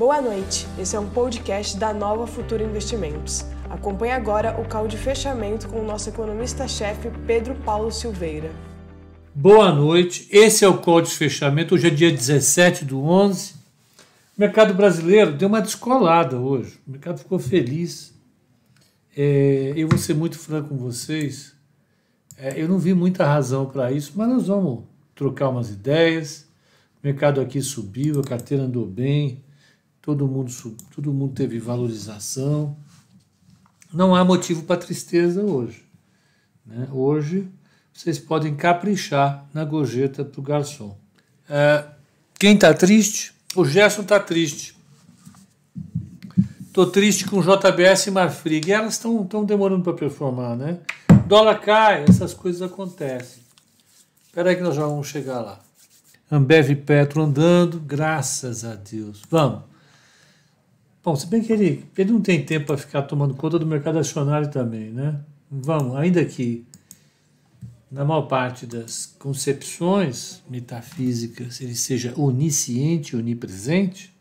Boa noite, esse é um podcast da Nova Futura Investimentos. Acompanhe agora o call de fechamento com o nosso economista-chefe Pedro Paulo Silveira. Boa noite, esse é o call de fechamento, hoje é dia 17 do 11. O mercado brasileiro deu uma descolada hoje, o mercado ficou feliz. É, eu vou ser muito franco com vocês, é, eu não vi muita razão para isso, mas nós vamos trocar umas ideias. O mercado aqui subiu, a carteira andou bem, todo mundo, todo mundo teve valorização. Não há motivo para tristeza hoje. Né? Hoje vocês podem caprichar na gorjeta para o garçom. É, quem está triste? O Gerson está triste. Estou triste com JBS e Marfrig. Elas estão demorando para performar, né? Dólar cai, essas coisas acontecem. Espera aí que nós já vamos chegar lá. Ambev Petro andando, graças a Deus. Vamos. Bom, se bem que ele, ele não tem tempo para ficar tomando conta do mercado acionário também, né? Vamos, ainda que na maior parte das concepções metafísicas ele seja onisciente, onipresente,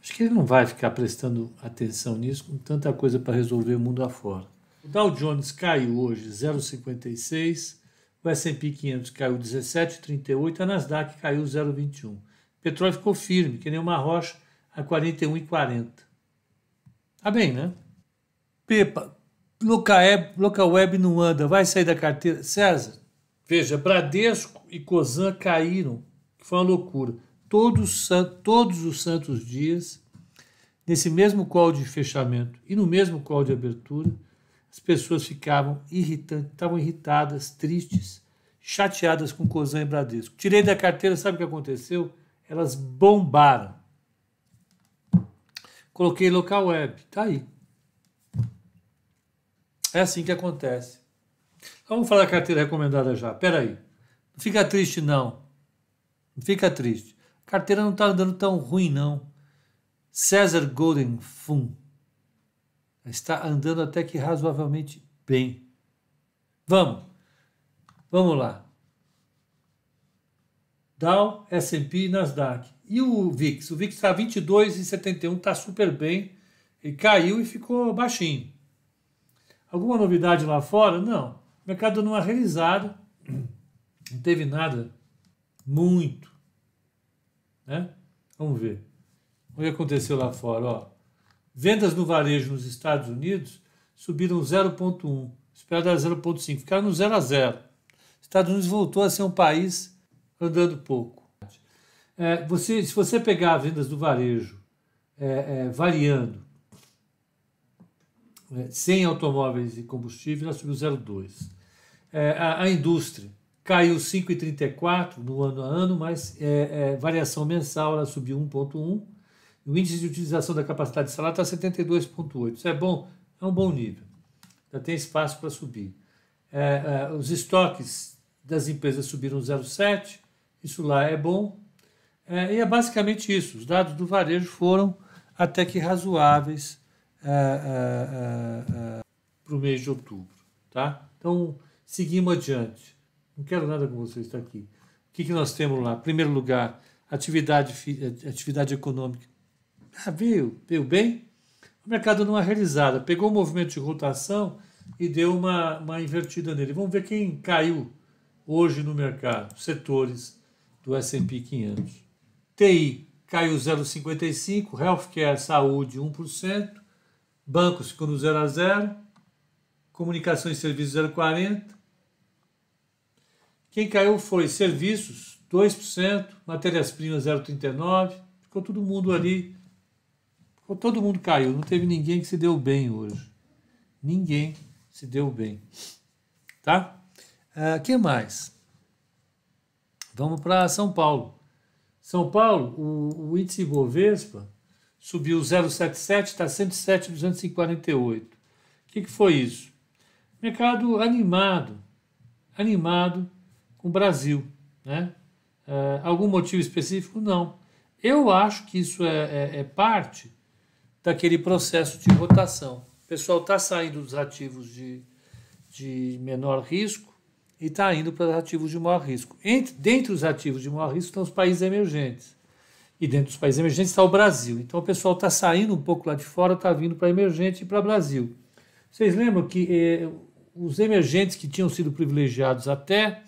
acho que ele não vai ficar prestando atenção nisso com tanta coisa para resolver o mundo afora. O Dow Jones caiu hoje 0,56, o S&P 500 caiu 17,38, a Nasdaq caiu 0,21. O petróleo ficou firme, que nem uma rocha, a 41,40. Tá bem, né? Pepa, local web, local web não anda, vai sair da carteira. César, veja, Bradesco e Cosan caíram, que foi uma loucura. Todos, todos os santos dias, nesse mesmo call de fechamento e no mesmo call de abertura, as pessoas ficavam irritantes, estavam irritadas, tristes, chateadas com Cosan e Bradesco. Tirei da carteira, sabe o que aconteceu? Elas bombaram. Coloquei local web, tá aí. É assim que acontece. Vamos falar da carteira recomendada já. Pera aí. Não fica triste, não. Não fica triste. A carteira não está andando tão ruim, não. César Golden Fund está andando até que razoavelmente bem. Vamos. Vamos lá. Dow, S&P e Nasdaq. E o VIX? O VIX está 22,71, está super bem. Ele caiu e ficou baixinho. Alguma novidade lá fora? Não. O mercado não é realizado. Não teve nada muito. Né? Vamos ver. O que aconteceu lá fora? Ó, vendas no varejo nos Estados Unidos subiram 0,1. Espera dar 0,5. Ficaram no 0 a 0. Estados Unidos voltou a ser um país andando pouco. É, você, se você pegar vendas do varejo é, é, variando é, sem automóveis e combustível, ela subiu 0,2. É, a, a, indústria caiu 5,34 no ano a ano, mas é, variação mensal ela subiu 1,1. O índice de utilização da capacidade de salário está 72,8. Isso é bom, é um bom nível. Já tem espaço para subir. os estoques das empresas subiram 0,7. Isso lá é bom. É, e é basicamente isso. Os dados do varejo foram até que razoáveis é, é, é, para o mês de outubro. Tá? Então, seguimos adiante. Não quero nada com vocês estar aqui. O que, que nós temos lá? Em primeiro lugar, atividade, atividade econômica. Ah, veio, veio bem. O mercado não é realizado. Pegou o movimento de rotação e deu uma, uma invertida nele. Vamos ver quem caiu hoje no mercado. Setores do S&P 500. TI caiu 0,55%, healthcare, saúde 1%, bancos ficou no 0 a 0, comunicações e serviços 0,40%. Quem caiu foi serviços 2%, matérias-primas 0,39%, ficou todo mundo ali, ficou, todo mundo caiu, não teve ninguém que se deu bem hoje. Ninguém se deu bem. Tá? O uh, ah, que mais? Vamos para São Paulo. São Paulo, o, o índice Bovespa subiu 0,77, está 107,248. O que, que foi isso? Mercado animado, animado com o Brasil. Né? É, algum motivo específico? Não. Eu acho que isso é, é, é parte daquele processo de rotação. O pessoal está saindo dos ativos de, de menor risco e está indo para ativos de maior risco. Entre, dentre os ativos de maior risco estão os países emergentes. E dentro dos países emergentes está o Brasil. Então o pessoal está saindo um pouco lá de fora, está vindo para emergente e para Brasil. Vocês lembram que eh, os emergentes que tinham sido privilegiados até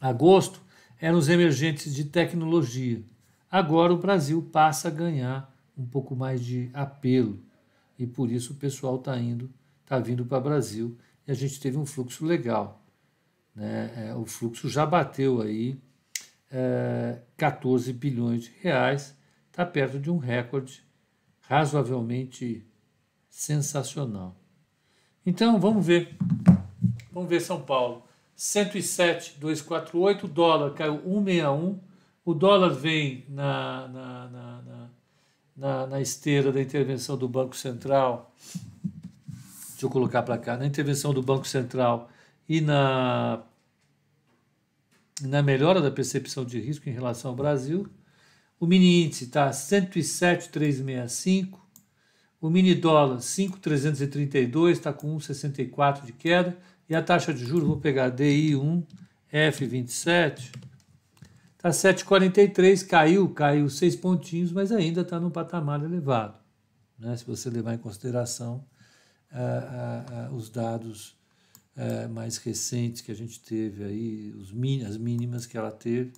agosto eram os emergentes de tecnologia. Agora o Brasil passa a ganhar um pouco mais de apelo e por isso o pessoal está indo, está vindo para o Brasil e a gente teve um fluxo legal. Né? É, o fluxo já bateu aí é, 14 bilhões de reais, está perto de um recorde razoavelmente sensacional. Então vamos ver, vamos ver São Paulo, 107,248, o dólar caiu 161, o dólar vem na, na, na, na, na esteira da intervenção do Banco Central, deixa eu colocar para cá, na intervenção do Banco Central e na, na melhora da percepção de risco em relação ao Brasil. O mini índice está 107,365. O mini dólar 5,332 está com 1,64 de queda. E a taxa de juros, vou pegar DI1, F27, está 7,43, caiu, caiu seis pontinhos, mas ainda está num patamar elevado. Né? Se você levar em consideração uh, uh, uh, os dados é, mais recentes que a gente teve aí, os as mínimas que ela teve,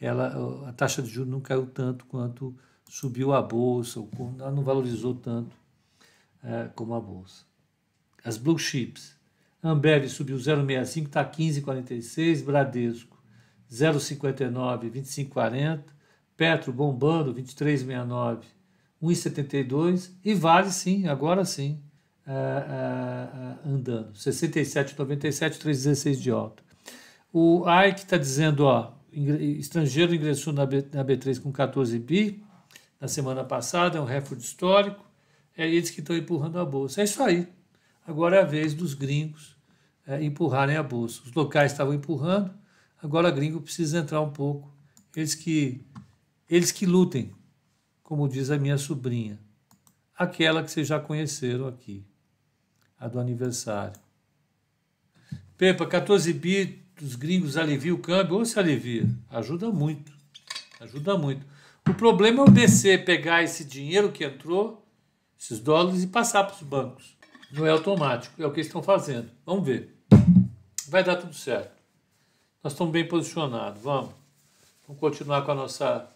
ela, a taxa de juros não caiu tanto quanto subiu a bolsa, ela não valorizou tanto é, como a bolsa. As blue chips, Ambev subiu 0,65, está 15,46, Bradesco 0,59, 25,40, Petro bombando 23,69, 1,72 e Vale sim, agora sim, uh, uh, andando. 67,97, 3,16 de alta. O Ike está dizendo, ó, estrangeiro ingressou na B3 com 14 bi na semana passada, é um recorde histórico, é eles que estão empurrando a bolsa. É isso aí. Agora é a vez dos gringos é, empurrarem a bolsa. Os locais estavam empurrando, agora gringo precisa entrar um pouco. Eles que, eles que lutem, como diz a minha sobrinha, aquela que vocês já conheceram aqui a do aniversário. Pepa, 14 bi dos gringos alivia o câmbio ou se alivia? Ajuda muito. Ajuda muito. O problema é o BC pegar esse dinheiro que entrou, esses dólares, e passar para os bancos. Não é automático, é o que eles estão fazendo. Vamos ver. Vai dar tudo certo. Nós estamos bem posicionados. Vamos. Vamos continuar com a nossa,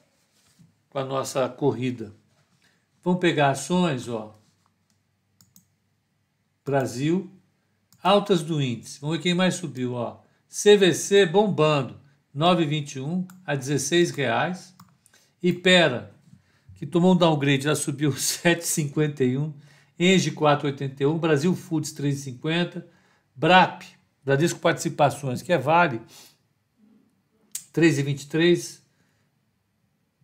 com a nossa corrida. Vamos pegar ações, ó. Brasil, altas do índice. Vamos ver quem mais subiu, ó. CVC bombando, 9,21 a 16 reais. Ipera, que tomou um downgrade, já subiu 7,51. Engie 4,81. Brasil Foods 3,50. BRAP, Bradesco Participações, que é Vale, 3,23.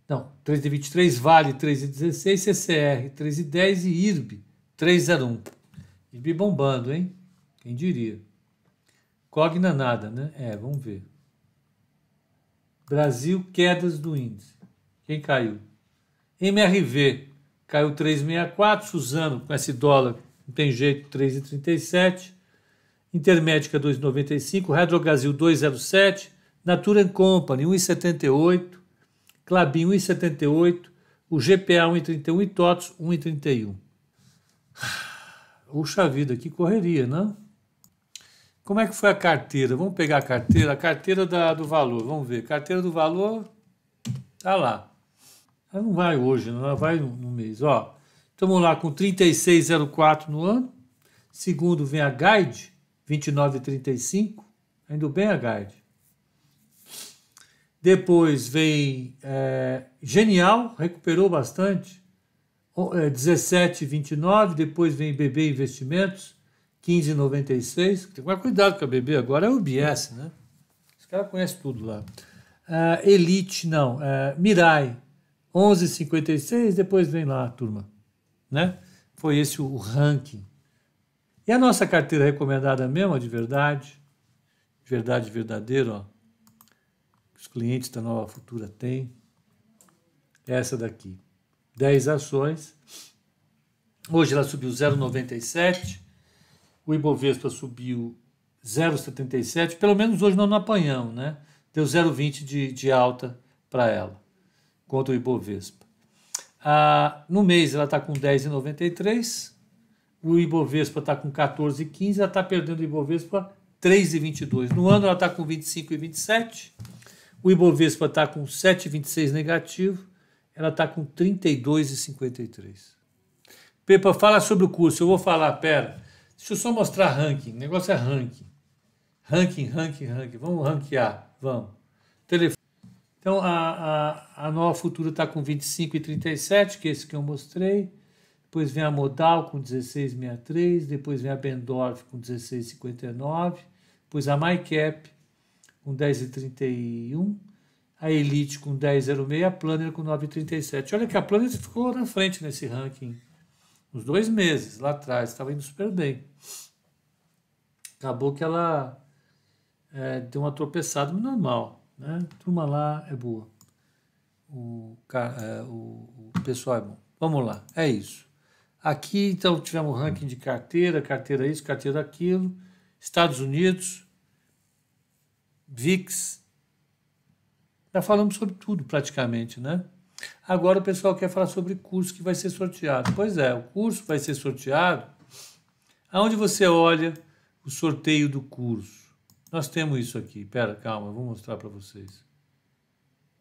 Não, 3,23, Vale 3,16, CCR 3,10 e IRB 3,01. IB bombando, hein? Quem diria? Cogna nada, né? É, vamos ver. Brasil, quedas do índice. Quem caiu? MRV caiu 3,64. Suzano, com esse dólar, não tem jeito, 3,37. Intermédica 2,95. Redrogasil 2,07. Natura Company 1,78. Clabin 1,78. O GPA 1,31 e TOTS 1,31. Puxa vida, que correria, não? Como é que foi a carteira? Vamos pegar a carteira, a carteira da, do valor, vamos ver. Carteira do valor, tá lá. Ela não vai hoje, não, ela vai no, no mês. Ó, estamos lá com 36,04 no ano. Segundo vem a Guide, 29,35. Indo bem a Guide. Depois vem é, Genial, recuperou bastante. 17,29, é, depois vem BB Investimentos, 15,96. Tem que tomar cuidado com a BB, agora é o UBS, né? Os caras conhecem tudo lá. Uh, Elite, não. Uh, Mirai, 11,56, depois vem lá a turma. Né? Foi esse o ranking. E a nossa carteira recomendada mesmo, de verdade, de verdade verdadeiro, ó, os clientes da Nova Futura têm, essa daqui. 10 ações. Hoje ela subiu 0,97. O Ibovespa subiu 0,77. Pelo menos hoje nós não apanhamos, né? Deu 0,20 de, de alta para ela. contra o Ibovespa. Ah, no mês ela está com 10,93, o Ibovespa está com 14,15, ela está perdendo o Ibovespa 3,22. No ano ela está com 25,27, o Ibovespa está com 7,26 negativo, ela está com 32,53. Pepa, fala sobre o curso. Eu vou falar, pera. Deixa eu só mostrar ranking. O negócio é ranking. Ranking, ranking, ranking. Vamos ranquear. Vamos. Telefone. Então, a, a, a Nova Futura está com 25,37, que é esse que eu mostrei. Depois vem a Modal com 16,63. Depois vem a Bendorf com 16,59. Depois a MyCap com 10,31. A Elite com 10,06. A Planner com 9,37. Olha que a Planner ficou na frente nesse ranking. Uns dois meses lá atrás. Estava indo super bem. Acabou que ela é, deu uma tropeçada, normal. Né? Turma lá é boa. O, é, o, o pessoal é bom. Vamos lá, é isso. Aqui, então, tivemos ranking de carteira, carteira isso, carteira aquilo. Estados Unidos, VIX. Já falamos sobre tudo praticamente, né? Agora o pessoal quer falar sobre curso que vai ser sorteado. Pois é, o curso vai ser sorteado. Aonde você olha o sorteio do curso? Nós temos isso aqui. Pera, calma, vou mostrar para vocês.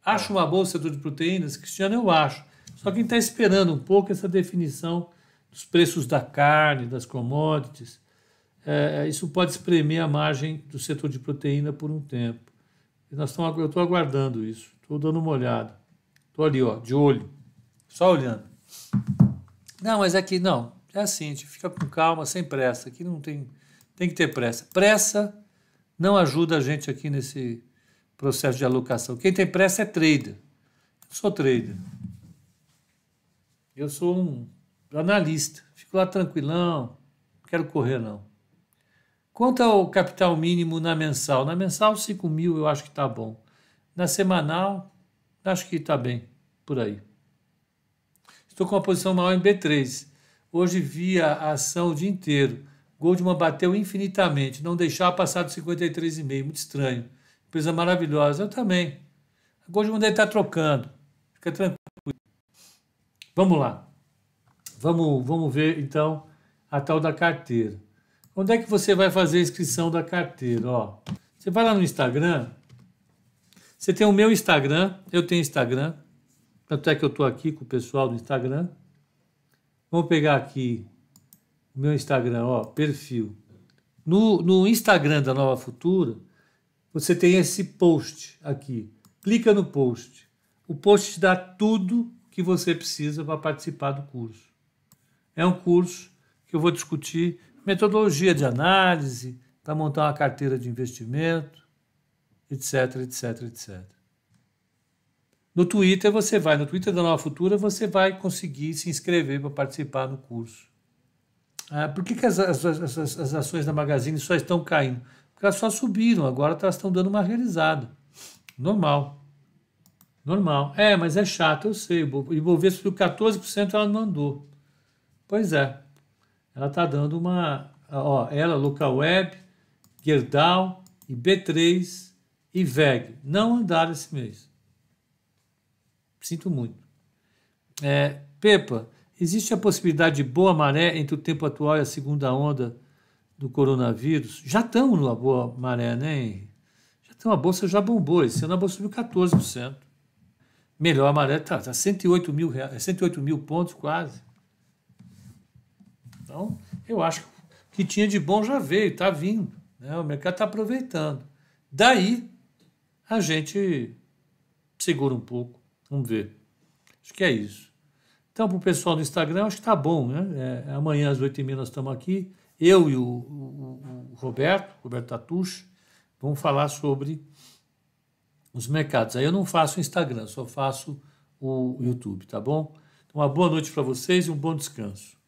Acho uma setor de proteínas? Cristiano, eu acho. Só quem está esperando um pouco essa definição dos preços da carne, das commodities, é, isso pode espremer a margem do setor de proteína por um tempo. Nós estamos, eu estou aguardando isso, estou dando uma olhada. Estou ali, ó, de olho, só olhando. Não, mas aqui não, é assim, a gente fica com calma, sem pressa. Aqui não tem, tem que ter pressa. Pressa não ajuda a gente aqui nesse processo de alocação. Quem tem pressa é trader. Eu sou trader. Eu sou um analista. Fico lá tranquilão, não quero correr não. Quanto ao capital mínimo na mensal? Na mensal, 5 mil eu acho que está bom. Na semanal, acho que está bem, por aí. Estou com uma posição maior em B3. Hoje vi a ação o dia inteiro. Goldman bateu infinitamente, não deixava passar dos 53,5, muito estranho. Empresa maravilhosa, eu também. A Goldman deve estar trocando, fica tranquilo. Vamos lá. Vamos, vamos ver então a tal da carteira. Onde é que você vai fazer a inscrição da carteira? Ó, você vai lá no Instagram. Você tem o meu Instagram, eu tenho Instagram. Tanto é que eu estou aqui com o pessoal do Instagram. Vamos pegar aqui meu Instagram, ó, perfil. No, no Instagram da Nova Futura, você tem esse post aqui. Clica no post. O post te dá tudo que você precisa para participar do curso. É um curso que eu vou discutir metodologia de análise, para montar uma carteira de investimento, etc, etc, etc. No Twitter você vai, no Twitter da Nova Futura você vai conseguir se inscrever para participar no curso. Ah, por que, que as, as, as, as, ações da Magazine só estão caindo? Porque elas só subiram, agora elas estão dando uma realizada. Normal. Normal. É, mas é chato, eu sei. O Ibovespa subiu 14%, ela não andou. Pois é. Ela está dando uma. Ó, ela, Local Web, Gerdau e B3 e VEG não andaram esse mês. Sinto muito. É, Pepa, Existe a possibilidade de boa maré entre o tempo atual e a segunda onda do coronavírus? Já estamos numa boa maré, né? Já estamos, a bolsa já bombou. Esse ano a bolsa subiu 14%. Melhor a maré está tá 108 mil, 108 mil pontos quase. Então, eu acho que tinha de bom já veio, está vindo. Né? O mercado está aproveitando. Daí, a gente segura um pouco. Vamos ver. Acho que é isso. Então, para o pessoal do Instagram, acho que está bom. Né? É, amanhã às 8h30 nós estamos aqui. Eu e o, o, o Roberto, Roberto Tatucho, vamos falar sobre os mercados. Aí eu não faço Instagram, só faço o YouTube, tá bom? Então, uma boa noite para vocês e um bom descanso.